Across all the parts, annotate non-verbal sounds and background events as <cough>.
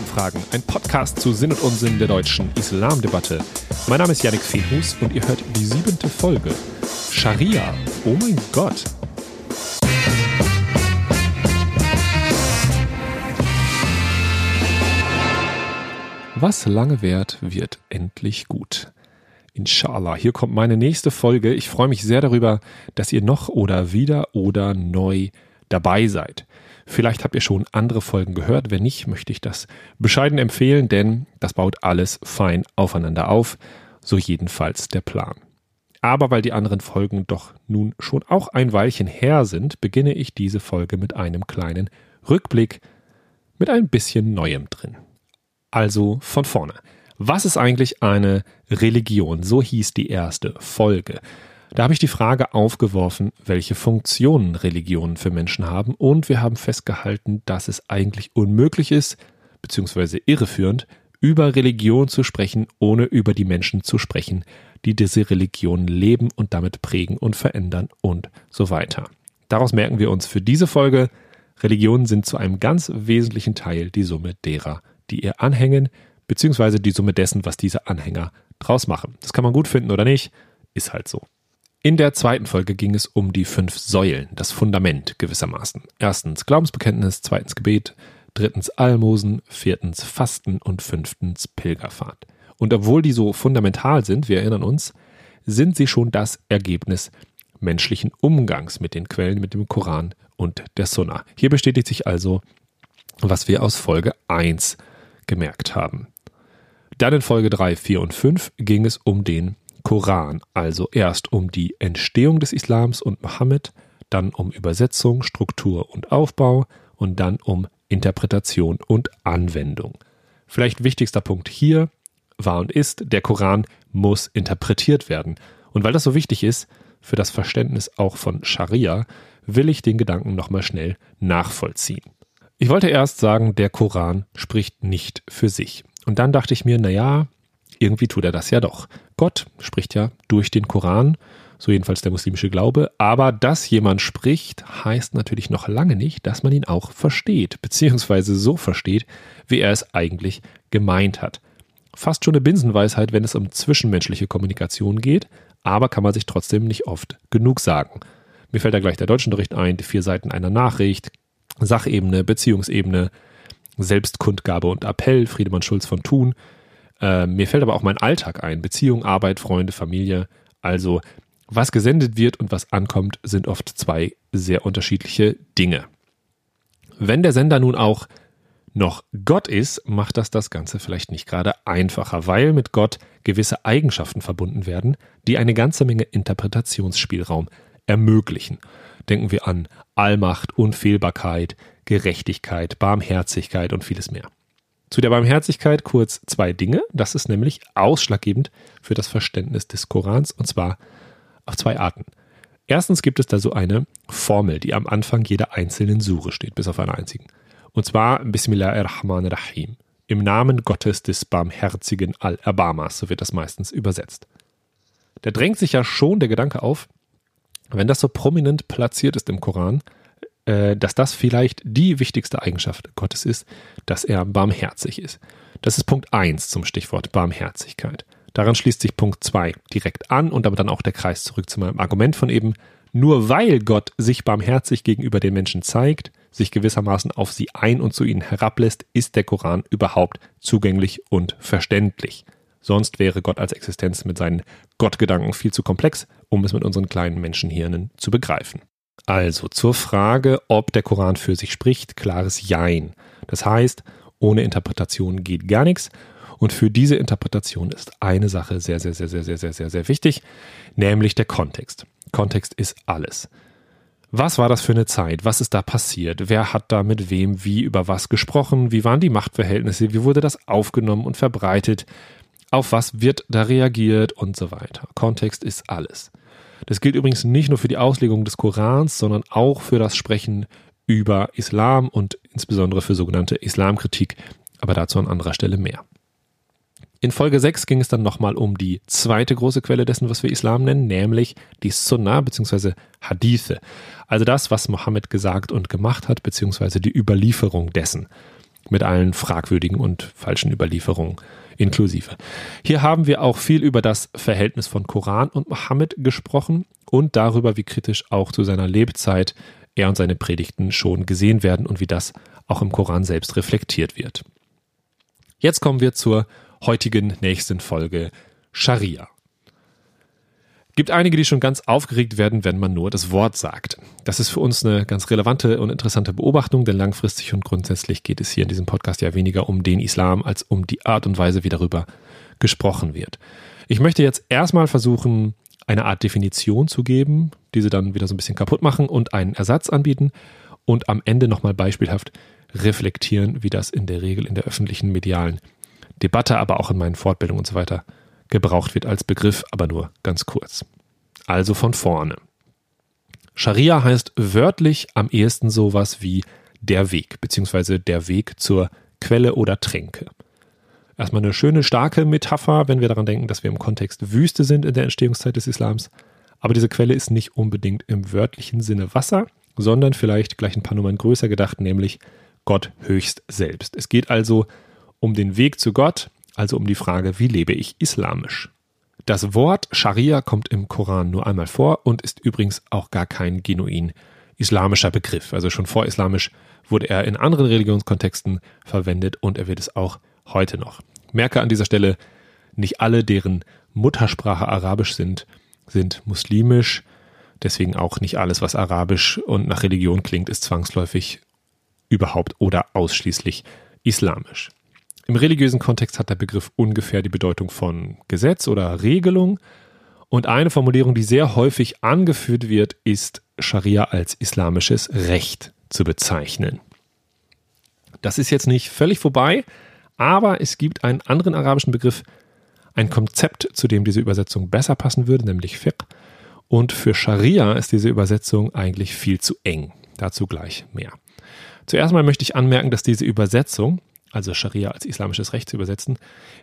Islamfragen, ein Podcast zu Sinn und Unsinn der deutschen Islamdebatte. Mein Name ist Yannick Fehus und ihr hört die siebente Folge. Scharia, oh mein Gott. Was lange währt, wird endlich gut. Inshallah, hier kommt meine nächste Folge. Ich freue mich sehr darüber, dass ihr noch oder wieder oder neu dabei seid. Vielleicht habt ihr schon andere Folgen gehört. Wenn nicht, möchte ich das bescheiden empfehlen, denn das baut alles fein aufeinander auf. So jedenfalls der Plan. Aber weil die anderen Folgen doch nun schon auch ein Weilchen her sind, beginne ich diese Folge mit einem kleinen Rückblick mit ein bisschen Neuem drin. Also von vorne. Was ist eigentlich eine Religion? So hieß die erste Folge. Da habe ich die Frage aufgeworfen, welche Funktionen Religionen für Menschen haben und wir haben festgehalten, dass es eigentlich unmöglich ist, beziehungsweise irreführend, über Religion zu sprechen, ohne über die Menschen zu sprechen, die diese Religion leben und damit prägen und verändern und so weiter. Daraus merken wir uns für diese Folge, Religionen sind zu einem ganz wesentlichen Teil die Summe derer, die ihr anhängen, beziehungsweise die Summe dessen, was diese Anhänger draus machen. Das kann man gut finden oder nicht, ist halt so. In der zweiten Folge ging es um die fünf Säulen, das Fundament gewissermaßen. Erstens Glaubensbekenntnis, zweitens Gebet, drittens Almosen, viertens Fasten und fünftens Pilgerfahrt. Und obwohl die so fundamental sind, wir erinnern uns, sind sie schon das Ergebnis menschlichen Umgangs mit den Quellen, mit dem Koran und der Sunna. Hier bestätigt sich also, was wir aus Folge 1 gemerkt haben. Dann in Folge 3, 4 und 5 ging es um den Koran, also erst um die Entstehung des Islams und Mohammed, dann um Übersetzung, Struktur und Aufbau und dann um Interpretation und Anwendung. Vielleicht wichtigster Punkt hier war und ist, der Koran muss interpretiert werden. Und weil das so wichtig ist für das Verständnis auch von Scharia, will ich den Gedanken nochmal schnell nachvollziehen. Ich wollte erst sagen, der Koran spricht nicht für sich. Und dann dachte ich mir, naja, irgendwie tut er das ja doch. Gott spricht ja durch den Koran, so jedenfalls der muslimische Glaube, aber dass jemand spricht, heißt natürlich noch lange nicht, dass man ihn auch versteht, beziehungsweise so versteht, wie er es eigentlich gemeint hat. Fast schon eine Binsenweisheit, wenn es um zwischenmenschliche Kommunikation geht, aber kann man sich trotzdem nicht oft genug sagen. Mir fällt da gleich der Deutschunterricht ein, die vier Seiten einer Nachricht, Sachebene, Beziehungsebene, Selbstkundgabe und Appell, Friedemann Schulz von Thun, äh, mir fällt aber auch mein Alltag ein. Beziehung, Arbeit, Freunde, Familie. Also was gesendet wird und was ankommt, sind oft zwei sehr unterschiedliche Dinge. Wenn der Sender nun auch noch Gott ist, macht das das Ganze vielleicht nicht gerade einfacher, weil mit Gott gewisse Eigenschaften verbunden werden, die eine ganze Menge Interpretationsspielraum ermöglichen. Denken wir an Allmacht, Unfehlbarkeit, Gerechtigkeit, Barmherzigkeit und vieles mehr. Zu der Barmherzigkeit kurz zwei Dinge. Das ist nämlich ausschlaggebend für das Verständnis des Korans und zwar auf zwei Arten. Erstens gibt es da so eine Formel, die am Anfang jeder einzelnen Sure steht, bis auf einen einzigen. Und zwar Bismillahirrahmanirrahim. Im Namen Gottes des barmherzigen Al-Erbarmas, so wird das meistens übersetzt. Da drängt sich ja schon der Gedanke auf, wenn das so prominent platziert ist im Koran, dass das vielleicht die wichtigste Eigenschaft Gottes ist, dass er barmherzig ist. Das ist Punkt 1 zum Stichwort Barmherzigkeit. Daran schließt sich Punkt 2 direkt an und damit dann auch der Kreis zurück zu meinem Argument von eben. Nur weil Gott sich barmherzig gegenüber den Menschen zeigt, sich gewissermaßen auf sie ein und zu ihnen herablässt, ist der Koran überhaupt zugänglich und verständlich. Sonst wäre Gott als Existenz mit seinen Gottgedanken viel zu komplex, um es mit unseren kleinen Menschenhirnen zu begreifen. Also zur Frage, ob der Koran für sich spricht, klares Jein. Das heißt, ohne Interpretation geht gar nichts. Und für diese Interpretation ist eine Sache sehr, sehr, sehr, sehr, sehr, sehr, sehr, sehr wichtig, nämlich der Kontext. Kontext ist alles. Was war das für eine Zeit? Was ist da passiert? Wer hat da mit wem wie über was gesprochen? Wie waren die Machtverhältnisse? Wie wurde das aufgenommen und verbreitet? Auf was wird da reagiert und so weiter? Kontext ist alles. Das gilt übrigens nicht nur für die Auslegung des Korans, sondern auch für das Sprechen über Islam und insbesondere für sogenannte Islamkritik, aber dazu an anderer Stelle mehr. In Folge 6 ging es dann nochmal um die zweite große Quelle dessen, was wir Islam nennen, nämlich die Sunnah bzw. Hadithe. Also das, was Mohammed gesagt und gemacht hat, beziehungsweise die Überlieferung dessen. Mit allen fragwürdigen und falschen Überlieferungen inklusive. Hier haben wir auch viel über das Verhältnis von Koran und Mohammed gesprochen und darüber, wie kritisch auch zu seiner Lebzeit er und seine Predigten schon gesehen werden und wie das auch im Koran selbst reflektiert wird. Jetzt kommen wir zur heutigen nächsten Folge Scharia. Gibt einige, die schon ganz aufgeregt werden, wenn man nur das Wort sagt. Das ist für uns eine ganz relevante und interessante Beobachtung, denn langfristig und grundsätzlich geht es hier in diesem Podcast ja weniger um den Islam als um die Art und Weise, wie darüber gesprochen wird. Ich möchte jetzt erstmal versuchen, eine Art Definition zu geben, diese dann wieder so ein bisschen kaputt machen und einen Ersatz anbieten und am Ende nochmal beispielhaft reflektieren, wie das in der Regel in der öffentlichen medialen Debatte, aber auch in meinen Fortbildungen und so weiter gebraucht wird als Begriff, aber nur ganz kurz. Also von vorne. Scharia heißt wörtlich am ehesten sowas wie der Weg, beziehungsweise der Weg zur Quelle oder Tränke. Erstmal eine schöne, starke Metapher, wenn wir daran denken, dass wir im Kontext Wüste sind in der Entstehungszeit des Islams. Aber diese Quelle ist nicht unbedingt im wörtlichen Sinne Wasser, sondern vielleicht gleich ein paar Nummern größer gedacht, nämlich Gott höchst selbst. Es geht also um den Weg zu Gott, also um die Frage, wie lebe ich islamisch? Das Wort Scharia kommt im Koran nur einmal vor und ist übrigens auch gar kein genuin islamischer Begriff. Also schon vorislamisch wurde er in anderen Religionskontexten verwendet und er wird es auch heute noch. Merke an dieser Stelle, nicht alle, deren Muttersprache arabisch sind, sind muslimisch. Deswegen auch nicht alles, was arabisch und nach Religion klingt, ist zwangsläufig überhaupt oder ausschließlich islamisch. Im religiösen Kontext hat der Begriff ungefähr die Bedeutung von Gesetz oder Regelung. Und eine Formulierung, die sehr häufig angeführt wird, ist Scharia als islamisches Recht zu bezeichnen. Das ist jetzt nicht völlig vorbei, aber es gibt einen anderen arabischen Begriff, ein Konzept, zu dem diese Übersetzung besser passen würde, nämlich Fiqh. Und für Scharia ist diese Übersetzung eigentlich viel zu eng. Dazu gleich mehr. Zuerst mal möchte ich anmerken, dass diese Übersetzung also Scharia als islamisches Recht zu übersetzen.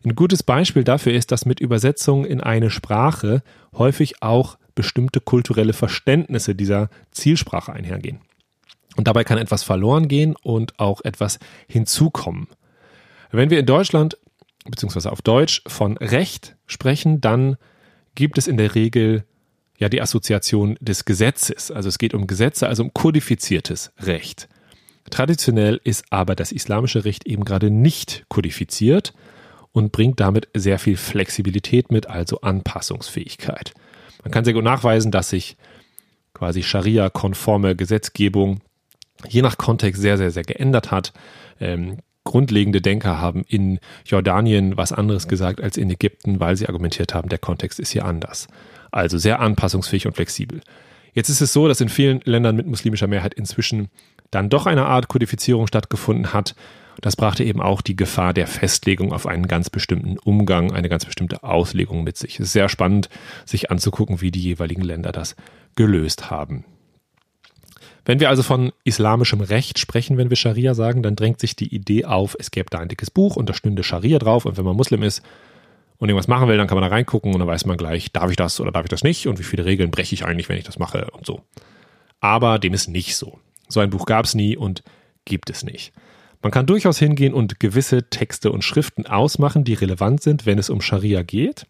Ein gutes Beispiel dafür ist, dass mit Übersetzung in eine Sprache häufig auch bestimmte kulturelle Verständnisse dieser Zielsprache einhergehen. Und dabei kann etwas verloren gehen und auch etwas hinzukommen. Wenn wir in Deutschland beziehungsweise auf Deutsch von Recht sprechen, dann gibt es in der Regel ja die Assoziation des Gesetzes. Also es geht um Gesetze, also um kodifiziertes Recht. Traditionell ist aber das islamische Recht eben gerade nicht kodifiziert und bringt damit sehr viel Flexibilität mit, also Anpassungsfähigkeit. Man kann sehr gut nachweisen, dass sich quasi Scharia-konforme Gesetzgebung je nach Kontext sehr, sehr, sehr geändert hat. Ähm, grundlegende Denker haben in Jordanien was anderes gesagt als in Ägypten, weil sie argumentiert haben, der Kontext ist hier anders. Also sehr anpassungsfähig und flexibel. Jetzt ist es so, dass in vielen Ländern mit muslimischer Mehrheit inzwischen dann doch eine Art Kodifizierung stattgefunden hat. Das brachte eben auch die Gefahr der Festlegung auf einen ganz bestimmten Umgang, eine ganz bestimmte Auslegung mit sich. Es ist sehr spannend, sich anzugucken, wie die jeweiligen Länder das gelöst haben. Wenn wir also von islamischem Recht sprechen, wenn wir Scharia sagen, dann drängt sich die Idee auf, es gäbe da ein dickes Buch und da stünde Scharia drauf und wenn man Muslim ist und irgendwas machen will, dann kann man da reingucken und dann weiß man gleich, darf ich das oder darf ich das nicht und wie viele Regeln breche ich eigentlich, wenn ich das mache und so. Aber dem ist nicht so. So ein Buch gab es nie und gibt es nicht. Man kann durchaus hingehen und gewisse Texte und Schriften ausmachen, die relevant sind, wenn es um Scharia geht.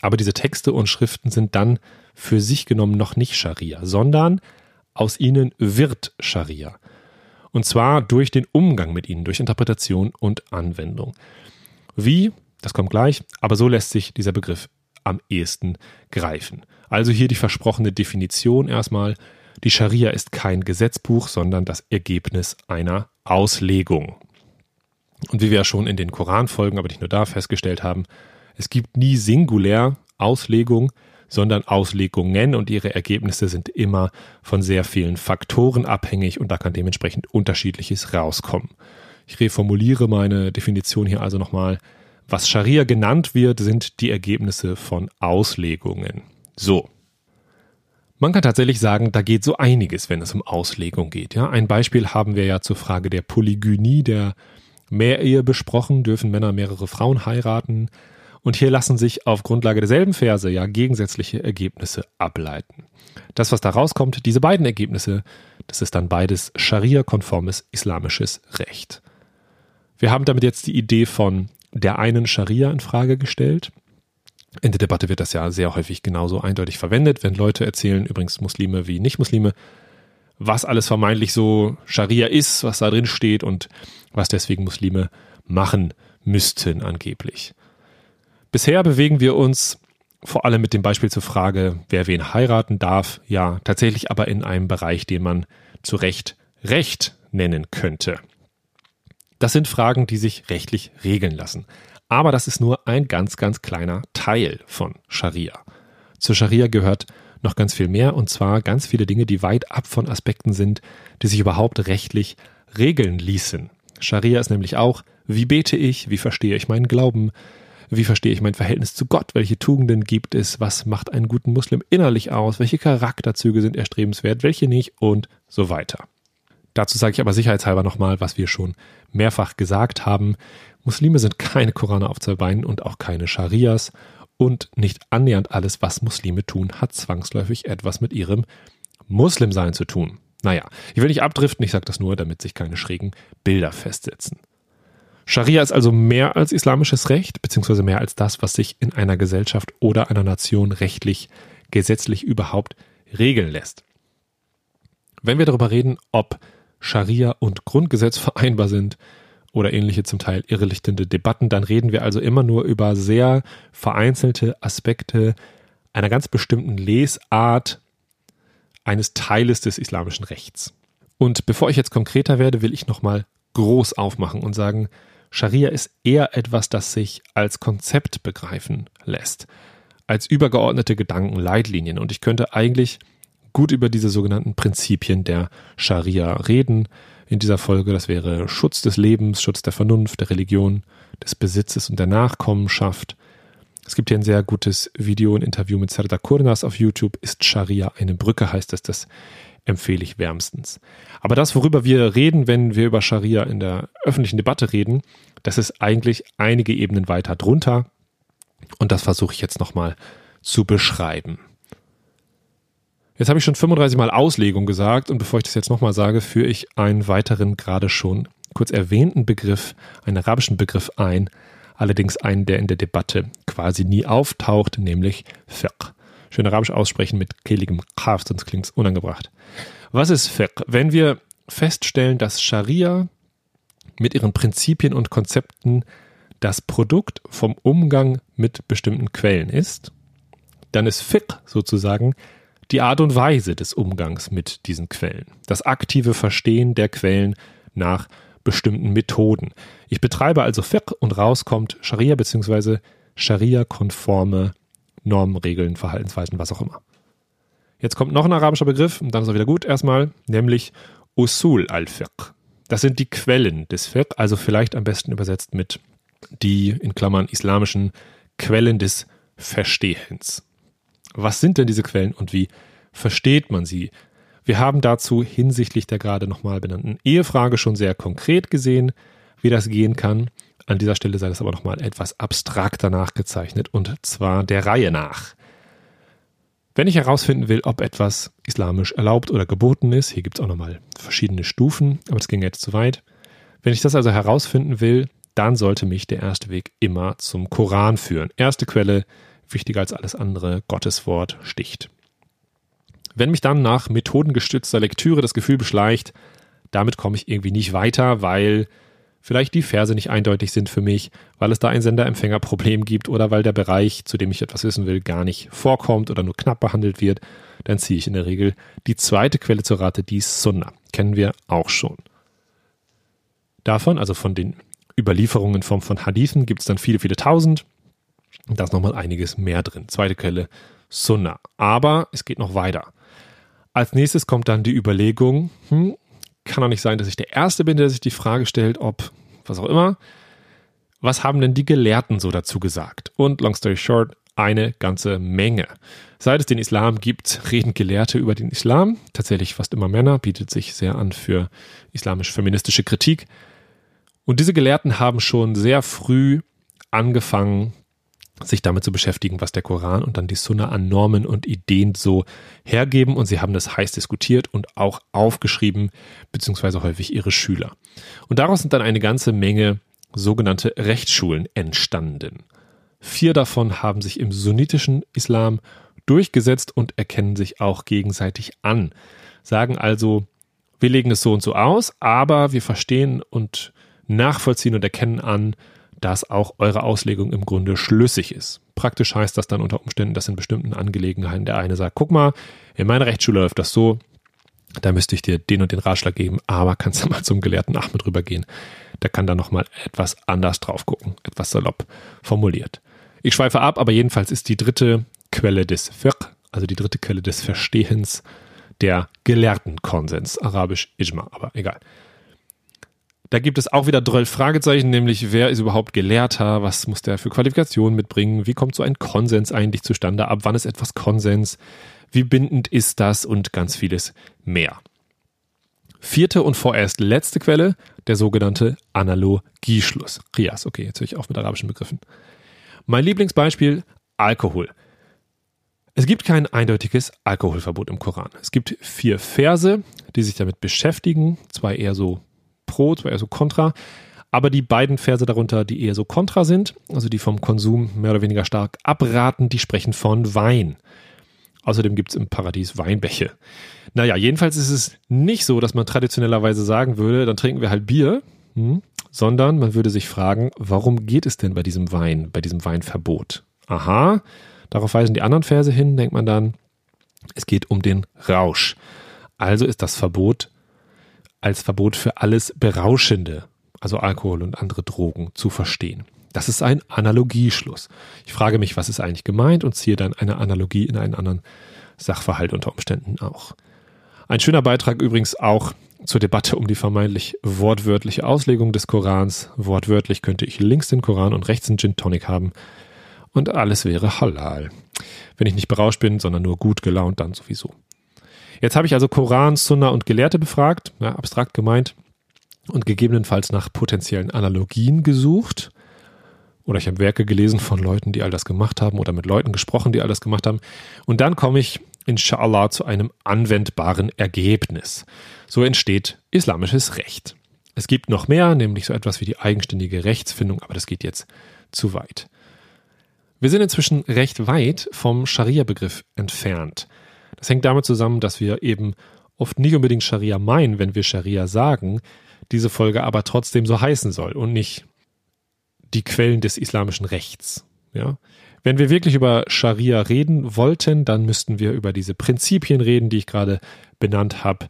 Aber diese Texte und Schriften sind dann für sich genommen noch nicht Scharia, sondern aus ihnen wird Scharia. Und zwar durch den Umgang mit ihnen, durch Interpretation und Anwendung. Wie, das kommt gleich, aber so lässt sich dieser Begriff am ehesten greifen. Also hier die versprochene Definition erstmal. Die Scharia ist kein Gesetzbuch, sondern das Ergebnis einer Auslegung. Und wie wir ja schon in den Koranfolgen, aber nicht nur da festgestellt haben, es gibt nie singulär Auslegung, sondern Auslegungen und ihre Ergebnisse sind immer von sehr vielen Faktoren abhängig und da kann dementsprechend unterschiedliches rauskommen. Ich reformuliere meine Definition hier also nochmal. Was Scharia genannt wird, sind die Ergebnisse von Auslegungen. So, man kann tatsächlich sagen, da geht so einiges, wenn es um Auslegung geht. Ja, ein Beispiel haben wir ja zur Frage der Polygynie, der Mehrehe besprochen. Dürfen Männer mehrere Frauen heiraten? Und hier lassen sich auf Grundlage derselben Verse ja gegensätzliche Ergebnisse ableiten. Das, was da rauskommt, diese beiden Ergebnisse, das ist dann beides Scharia-konformes islamisches Recht. Wir haben damit jetzt die Idee von der einen Scharia in Frage gestellt. In der Debatte wird das ja sehr häufig genauso eindeutig verwendet, wenn Leute erzählen, übrigens Muslime wie Nicht-Muslime, was alles vermeintlich so Scharia ist, was da drin steht und was deswegen Muslime machen müssten angeblich. Bisher bewegen wir uns vor allem mit dem Beispiel zur Frage, wer wen heiraten darf, ja tatsächlich aber in einem Bereich, den man zu Recht Recht nennen könnte. Das sind Fragen, die sich rechtlich regeln lassen. Aber das ist nur ein ganz, ganz kleiner Teil von Scharia. Zur Scharia gehört noch ganz viel mehr und zwar ganz viele Dinge, die weit ab von Aspekten sind, die sich überhaupt rechtlich regeln ließen. Scharia ist nämlich auch, wie bete ich, wie verstehe ich meinen Glauben, wie verstehe ich mein Verhältnis zu Gott, welche Tugenden gibt es, was macht einen guten Muslim innerlich aus, welche Charakterzüge sind erstrebenswert, welche nicht und so weiter. Dazu sage ich aber sicherheitshalber nochmal, was wir schon mehrfach gesagt haben. Muslime sind keine Korane auf zwei Beinen und auch keine Scharias und nicht annähernd alles, was Muslime tun, hat zwangsläufig etwas mit ihrem Muslimsein zu tun. Naja, ich will nicht abdriften, ich sage das nur, damit sich keine schrägen Bilder festsetzen. Scharia ist also mehr als islamisches Recht, beziehungsweise mehr als das, was sich in einer Gesellschaft oder einer Nation rechtlich, gesetzlich überhaupt regeln lässt. Wenn wir darüber reden, ob Scharia und Grundgesetz <laughs> vereinbar sind oder ähnliche zum Teil irrelichtende Debatten, dann reden wir also immer nur über sehr vereinzelte Aspekte einer ganz bestimmten Lesart eines Teiles des islamischen Rechts. Und bevor ich jetzt konkreter werde, will ich nochmal groß aufmachen und sagen, Scharia ist eher etwas, das sich als Konzept begreifen lässt, als übergeordnete Gedanken, Leitlinien. Und ich könnte eigentlich gut über diese sogenannten Prinzipien der Scharia reden in dieser Folge. Das wäre Schutz des Lebens, Schutz der Vernunft, der Religion, des Besitzes und der Nachkommenschaft. Es gibt hier ein sehr gutes Video, ein Interview mit Serdar Kurnas auf YouTube. Ist Scharia eine Brücke, heißt es. Das empfehle ich wärmstens. Aber das, worüber wir reden, wenn wir über Scharia in der öffentlichen Debatte reden, das ist eigentlich einige Ebenen weiter drunter. Und das versuche ich jetzt nochmal zu beschreiben. Jetzt habe ich schon 35 Mal Auslegung gesagt und bevor ich das jetzt nochmal sage, führe ich einen weiteren gerade schon kurz erwähnten Begriff, einen arabischen Begriff ein, allerdings einen, der in der Debatte quasi nie auftaucht, nämlich Fiqh. Schön arabisch aussprechen mit kehligem Kaf, sonst klingt es unangebracht. Was ist Fiqh? Wenn wir feststellen, dass Scharia mit ihren Prinzipien und Konzepten das Produkt vom Umgang mit bestimmten Quellen ist, dann ist Fiqh sozusagen die Art und Weise des Umgangs mit diesen Quellen, das aktive Verstehen der Quellen nach bestimmten Methoden. Ich betreibe also Fiqh und rauskommt Scharia bzw. Scharia-konforme Normen, Regeln, Verhaltensweisen, was auch immer. Jetzt kommt noch ein arabischer Begriff und dann ist er wieder gut erstmal, nämlich Usul al-Fiqh. Das sind die Quellen des Fiqh, also vielleicht am besten übersetzt mit die in Klammern islamischen Quellen des Verstehens. Was sind denn diese Quellen und wie versteht man sie? Wir haben dazu hinsichtlich der gerade nochmal benannten Ehefrage schon sehr konkret gesehen, wie das gehen kann. An dieser Stelle sei das aber nochmal etwas abstrakter nachgezeichnet und zwar der Reihe nach. Wenn ich herausfinden will, ob etwas islamisch erlaubt oder geboten ist, hier gibt es auch nochmal verschiedene Stufen, aber das ging jetzt zu weit. Wenn ich das also herausfinden will, dann sollte mich der erste Weg immer zum Koran führen. Erste Quelle, wichtiger als alles andere, Gottes Wort sticht. Wenn mich dann nach methodengestützter Lektüre das Gefühl beschleicht, damit komme ich irgendwie nicht weiter, weil vielleicht die Verse nicht eindeutig sind für mich, weil es da ein Sender-Empfänger-Problem gibt oder weil der Bereich, zu dem ich etwas wissen will, gar nicht vorkommt oder nur knapp behandelt wird, dann ziehe ich in der Regel die zweite Quelle zur Rate, die Sunna. Kennen wir auch schon. Davon, also von den Überlieferungen in Form von Hadithen, gibt es dann viele, viele tausend. Da ist nochmal einiges mehr drin. Zweite Quelle, Sunna. Aber es geht noch weiter. Als nächstes kommt dann die Überlegung, hm, kann doch nicht sein, dass ich der Erste bin, der sich die Frage stellt, ob, was auch immer, was haben denn die Gelehrten so dazu gesagt? Und long story short, eine ganze Menge. Seit es den Islam gibt, reden Gelehrte über den Islam. Tatsächlich fast immer Männer, bietet sich sehr an für islamisch-feministische Kritik. Und diese Gelehrten haben schon sehr früh angefangen, sich damit zu beschäftigen, was der Koran und dann die Sunna an Normen und Ideen so hergeben. Und sie haben das heiß diskutiert und auch aufgeschrieben, beziehungsweise häufig ihre Schüler. Und daraus sind dann eine ganze Menge sogenannte Rechtsschulen entstanden. Vier davon haben sich im sunnitischen Islam durchgesetzt und erkennen sich auch gegenseitig an. Sagen also, wir legen es so und so aus, aber wir verstehen und nachvollziehen und erkennen an, dass auch eure Auslegung im Grunde schlüssig ist. Praktisch heißt das dann unter Umständen, dass in bestimmten Angelegenheiten der eine sagt, guck mal, in meiner Rechtsschule läuft das so, da müsste ich dir den und den Ratschlag geben, aber <laughs> kannst du mal zum Gelehrten Ahmed rübergehen. Der kann da nochmal etwas anders drauf gucken, etwas salopp formuliert. Ich schweife ab, aber jedenfalls ist die dritte Quelle des Fiqh, also die dritte Quelle des Verstehens, der Gelehrtenkonsens, arabisch Ijma, aber egal. Da gibt es auch wieder 12 Fragezeichen, nämlich wer ist überhaupt Gelehrter, was muss der für Qualifikationen mitbringen, wie kommt so ein Konsens eigentlich zustande, ab wann ist etwas Konsens, wie bindend ist das und ganz vieles mehr. Vierte und vorerst letzte Quelle, der sogenannte Analogieschluss. Rias, okay, jetzt höre ich auf mit arabischen Begriffen. Mein Lieblingsbeispiel, Alkohol. Es gibt kein eindeutiges Alkoholverbot im Koran. Es gibt vier Verse, die sich damit beschäftigen, zwei eher so pro, zwei eher so kontra. Aber die beiden Verse darunter, die eher so kontra sind, also die vom Konsum mehr oder weniger stark abraten, die sprechen von Wein. Außerdem gibt es im Paradies Weinbäche. Naja, jedenfalls ist es nicht so, dass man traditionellerweise sagen würde, dann trinken wir halt Bier, hm, sondern man würde sich fragen, warum geht es denn bei diesem Wein, bei diesem Weinverbot? Aha, darauf weisen die anderen Verse hin, denkt man dann, es geht um den Rausch. Also ist das Verbot als Verbot für alles Berauschende, also Alkohol und andere Drogen, zu verstehen. Das ist ein Analogieschluss. Ich frage mich, was ist eigentlich gemeint und ziehe dann eine Analogie in einen anderen Sachverhalt unter Umständen auch. Ein schöner Beitrag übrigens auch zur Debatte um die vermeintlich wortwörtliche Auslegung des Korans. Wortwörtlich könnte ich links den Koran und rechts den Gin Tonic haben und alles wäre halal. Wenn ich nicht berauscht bin, sondern nur gut gelaunt, dann sowieso. Jetzt habe ich also Koran, Sunna und Gelehrte befragt, ja, abstrakt gemeint, und gegebenenfalls nach potenziellen Analogien gesucht. Oder ich habe Werke gelesen von Leuten, die all das gemacht haben, oder mit Leuten gesprochen, die all das gemacht haben. Und dann komme ich, inshallah, zu einem anwendbaren Ergebnis. So entsteht islamisches Recht. Es gibt noch mehr, nämlich so etwas wie die eigenständige Rechtsfindung, aber das geht jetzt zu weit. Wir sind inzwischen recht weit vom Scharia-Begriff entfernt. Das hängt damit zusammen, dass wir eben oft nicht unbedingt Scharia meinen, wenn wir Scharia sagen, diese Folge aber trotzdem so heißen soll und nicht die Quellen des islamischen Rechts. Ja? Wenn wir wirklich über Scharia reden wollten, dann müssten wir über diese Prinzipien reden, die ich gerade benannt habe.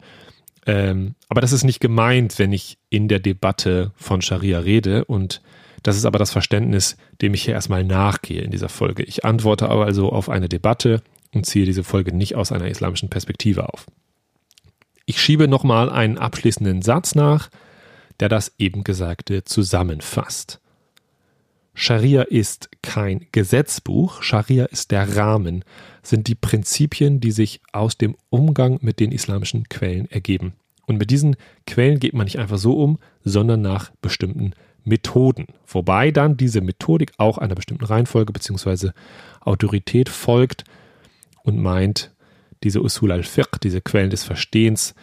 Ähm, aber das ist nicht gemeint, wenn ich in der Debatte von Scharia rede und das ist aber das Verständnis, dem ich hier erstmal nachgehe in dieser Folge. Ich antworte aber also auf eine Debatte und ziehe diese Folge nicht aus einer islamischen Perspektive auf. Ich schiebe nochmal einen abschließenden Satz nach, der das eben Gesagte zusammenfasst. Scharia ist kein Gesetzbuch, Scharia ist der Rahmen, sind die Prinzipien, die sich aus dem Umgang mit den islamischen Quellen ergeben. Und mit diesen Quellen geht man nicht einfach so um, sondern nach bestimmten Methoden, wobei dann diese Methodik auch einer bestimmten Reihenfolge bzw. Autorität folgt und meint, diese Usul al-Fiqh, diese Quellen des Verstehens,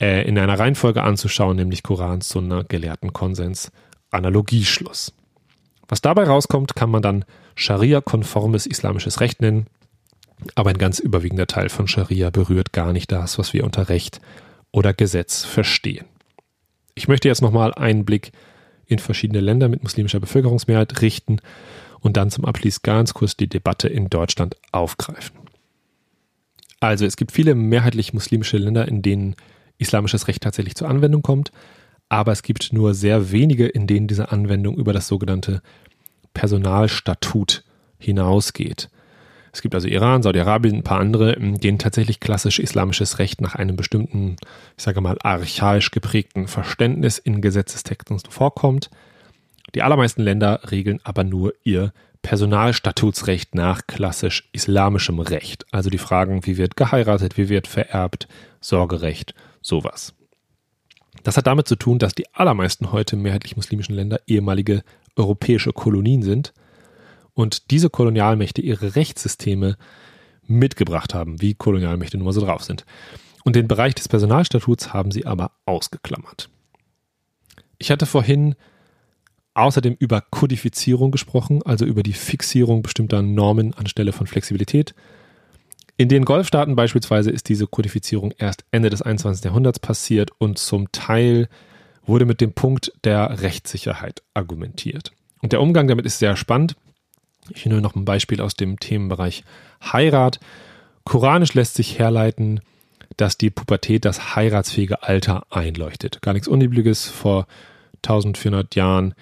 äh, in einer Reihenfolge anzuschauen, nämlich Koran, Sunna, Gelehrtenkonsens, Analogieschluss. Was dabei rauskommt, kann man dann Scharia-konformes islamisches Recht nennen, aber ein ganz überwiegender Teil von Scharia berührt gar nicht das, was wir unter Recht oder Gesetz verstehen. Ich möchte jetzt nochmal einen Blick in verschiedene Länder mit muslimischer Bevölkerungsmehrheit richten und dann zum Abschluss ganz kurz die Debatte in Deutschland aufgreifen. Also es gibt viele mehrheitlich muslimische Länder, in denen islamisches Recht tatsächlich zur Anwendung kommt, aber es gibt nur sehr wenige, in denen diese Anwendung über das sogenannte Personalstatut hinausgeht. Es gibt also Iran, Saudi-Arabien, ein paar andere, in denen tatsächlich klassisch islamisches Recht nach einem bestimmten, ich sage mal, archaisch geprägten Verständnis in Gesetzestexten vorkommt. Die allermeisten Länder regeln aber nur ihr Personalstatutsrecht nach klassisch islamischem Recht. Also die Fragen, wie wird geheiratet, wie wird vererbt, Sorgerecht, sowas. Das hat damit zu tun, dass die allermeisten heute mehrheitlich muslimischen Länder ehemalige europäische Kolonien sind und diese Kolonialmächte ihre Rechtssysteme mitgebracht haben, wie Kolonialmächte nun mal so drauf sind. Und den Bereich des Personalstatuts haben sie aber ausgeklammert. Ich hatte vorhin außerdem über Kodifizierung gesprochen, also über die Fixierung bestimmter Normen anstelle von Flexibilität. In den Golfstaaten beispielsweise ist diese Kodifizierung erst Ende des 21. Jahrhunderts passiert und zum Teil wurde mit dem Punkt der Rechtssicherheit argumentiert. Und der Umgang damit ist sehr spannend. Ich nehme noch ein Beispiel aus dem Themenbereich Heirat. Koranisch lässt sich herleiten, dass die Pubertät das heiratsfähige Alter einleuchtet. Gar nichts Unübliches vor 1400 Jahren,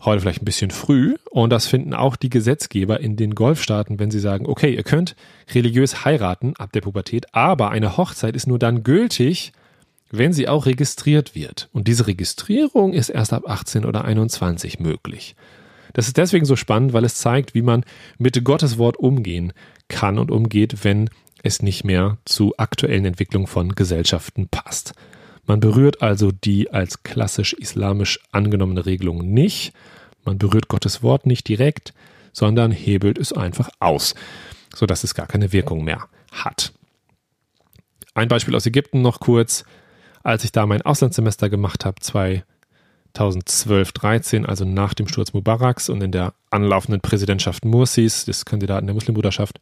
heute vielleicht ein bisschen früh. Und das finden auch die Gesetzgeber in den Golfstaaten, wenn sie sagen, okay, ihr könnt religiös heiraten ab der Pubertät, aber eine Hochzeit ist nur dann gültig, wenn sie auch registriert wird. Und diese Registrierung ist erst ab 18 oder 21 möglich. Das ist deswegen so spannend, weil es zeigt, wie man mit Gottes Wort umgehen kann und umgeht, wenn es nicht mehr zu aktuellen Entwicklungen von Gesellschaften passt. Man berührt also die als klassisch islamisch angenommene Regelung nicht. Man berührt Gottes Wort nicht direkt, sondern hebelt es einfach aus, sodass es gar keine Wirkung mehr hat. Ein Beispiel aus Ägypten noch kurz. Als ich da mein Auslandssemester gemacht habe, 2012, 13, also nach dem Sturz Mubaraks und in der anlaufenden Präsidentschaft Mursis, des Kandidaten der Muslimbruderschaft,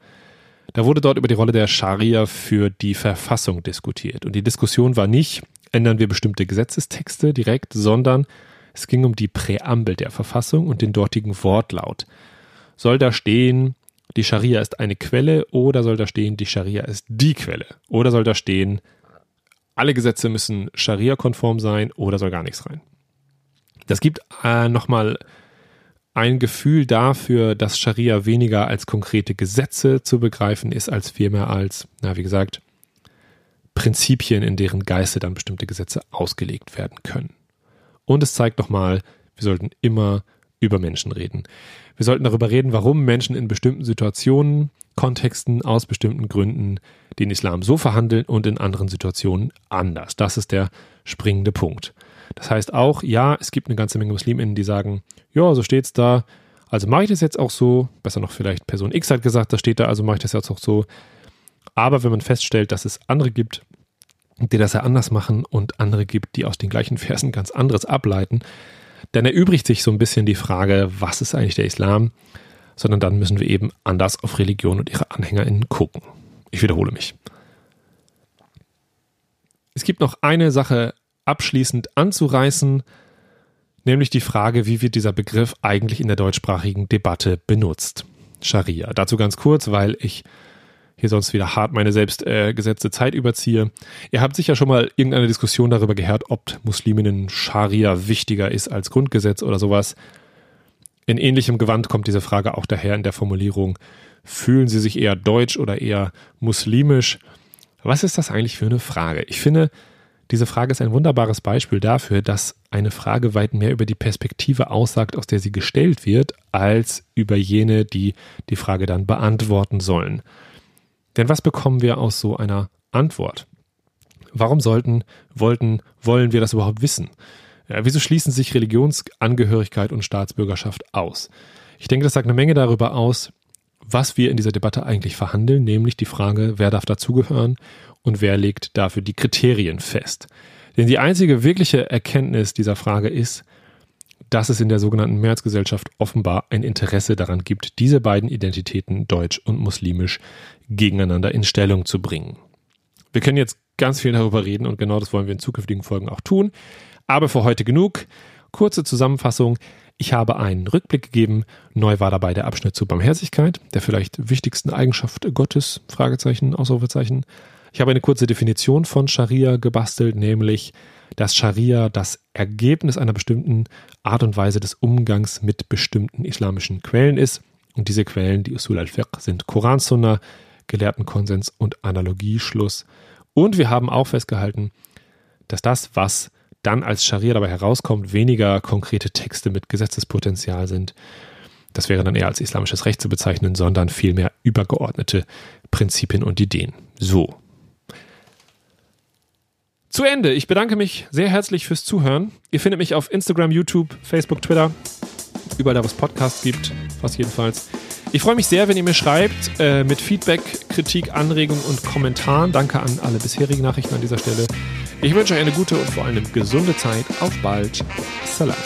da wurde dort über die Rolle der Scharia für die Verfassung diskutiert. Und die Diskussion war nicht, ändern wir bestimmte Gesetzestexte direkt, sondern es ging um die Präambel der Verfassung und den dortigen Wortlaut. Soll da stehen, die Scharia ist eine Quelle oder soll da stehen, die Scharia ist die Quelle? Oder soll da stehen, alle Gesetze müssen Scharia-konform sein oder soll gar nichts rein? Das gibt äh, nochmal ein Gefühl dafür, dass Scharia weniger als konkrete Gesetze zu begreifen ist, als vielmehr als, na, wie gesagt, Prinzipien, in deren Geiste dann bestimmte Gesetze ausgelegt werden können. Und es zeigt nochmal, wir sollten immer über Menschen reden. Wir sollten darüber reden, warum Menschen in bestimmten Situationen, Kontexten, aus bestimmten Gründen den Islam so verhandeln und in anderen Situationen anders. Das ist der springende Punkt. Das heißt auch, ja, es gibt eine ganze Menge Musliminnen, die sagen, ja, so steht's da, also mache ich das jetzt auch so. Besser noch vielleicht Person X hat gesagt, das steht da, also mache ich das jetzt auch so. Aber wenn man feststellt, dass es andere gibt, die das ja anders machen und andere gibt, die aus den gleichen Versen ganz anderes ableiten, dann erübrigt sich so ein bisschen die Frage, was ist eigentlich der Islam? Sondern dann müssen wir eben anders auf Religion und ihre AnhängerInnen gucken. Ich wiederhole mich. Es gibt noch eine Sache abschließend anzureißen, nämlich die Frage, wie wird dieser Begriff eigentlich in der deutschsprachigen Debatte benutzt? Scharia. Dazu ganz kurz, weil ich hier sonst wieder hart meine selbst äh, gesetzte Zeit überziehe. Ihr habt sicher schon mal irgendeine Diskussion darüber gehört, ob Musliminnen Scharia wichtiger ist als Grundgesetz oder sowas. In ähnlichem Gewand kommt diese Frage auch daher in der Formulierung, fühlen Sie sich eher deutsch oder eher muslimisch? Was ist das eigentlich für eine Frage? Ich finde, diese Frage ist ein wunderbares Beispiel dafür, dass eine Frage weit mehr über die Perspektive aussagt, aus der sie gestellt wird, als über jene, die die Frage dann beantworten sollen. Denn was bekommen wir aus so einer Antwort? Warum sollten, wollten, wollen wir das überhaupt wissen? Ja, wieso schließen sich Religionsangehörigkeit und Staatsbürgerschaft aus? Ich denke, das sagt eine Menge darüber aus, was wir in dieser Debatte eigentlich verhandeln, nämlich die Frage, wer darf dazugehören und wer legt dafür die Kriterien fest. Denn die einzige wirkliche Erkenntnis dieser Frage ist, dass es in der sogenannten Mehrheitsgesellschaft offenbar ein Interesse daran gibt, diese beiden Identitäten, deutsch und muslimisch, gegeneinander in Stellung zu bringen. Wir können jetzt ganz viel darüber reden und genau das wollen wir in zukünftigen Folgen auch tun. Aber für heute genug. Kurze Zusammenfassung. Ich habe einen Rückblick gegeben. Neu war dabei der Abschnitt zur Barmherzigkeit, der vielleicht wichtigsten Eigenschaft Gottes, Fragezeichen, Ausrufezeichen. Ich habe eine kurze Definition von Scharia gebastelt, nämlich, dass Scharia das Ergebnis einer bestimmten Art und Weise des Umgangs mit bestimmten islamischen Quellen ist. Und diese Quellen, die Usul al-Fiqh, sind Koran, Sunnah, Gelehrtenkonsens und Analogieschluss. Und wir haben auch festgehalten, dass das, was dann als Scharia dabei herauskommt, weniger konkrete Texte mit Gesetzespotenzial sind. Das wäre dann eher als islamisches Recht zu bezeichnen, sondern vielmehr übergeordnete Prinzipien und Ideen. So. Zu Ende. Ich bedanke mich sehr herzlich fürs Zuhören. Ihr findet mich auf Instagram, YouTube, Facebook, Twitter, überall da, wo es Podcasts gibt, fast jedenfalls. Ich freue mich sehr, wenn ihr mir schreibt äh, mit Feedback, Kritik, Anregungen und Kommentaren. Danke an alle bisherigen Nachrichten an dieser Stelle. Ich wünsche euch eine gute und vor allem gesunde Zeit. Auf bald. Salam.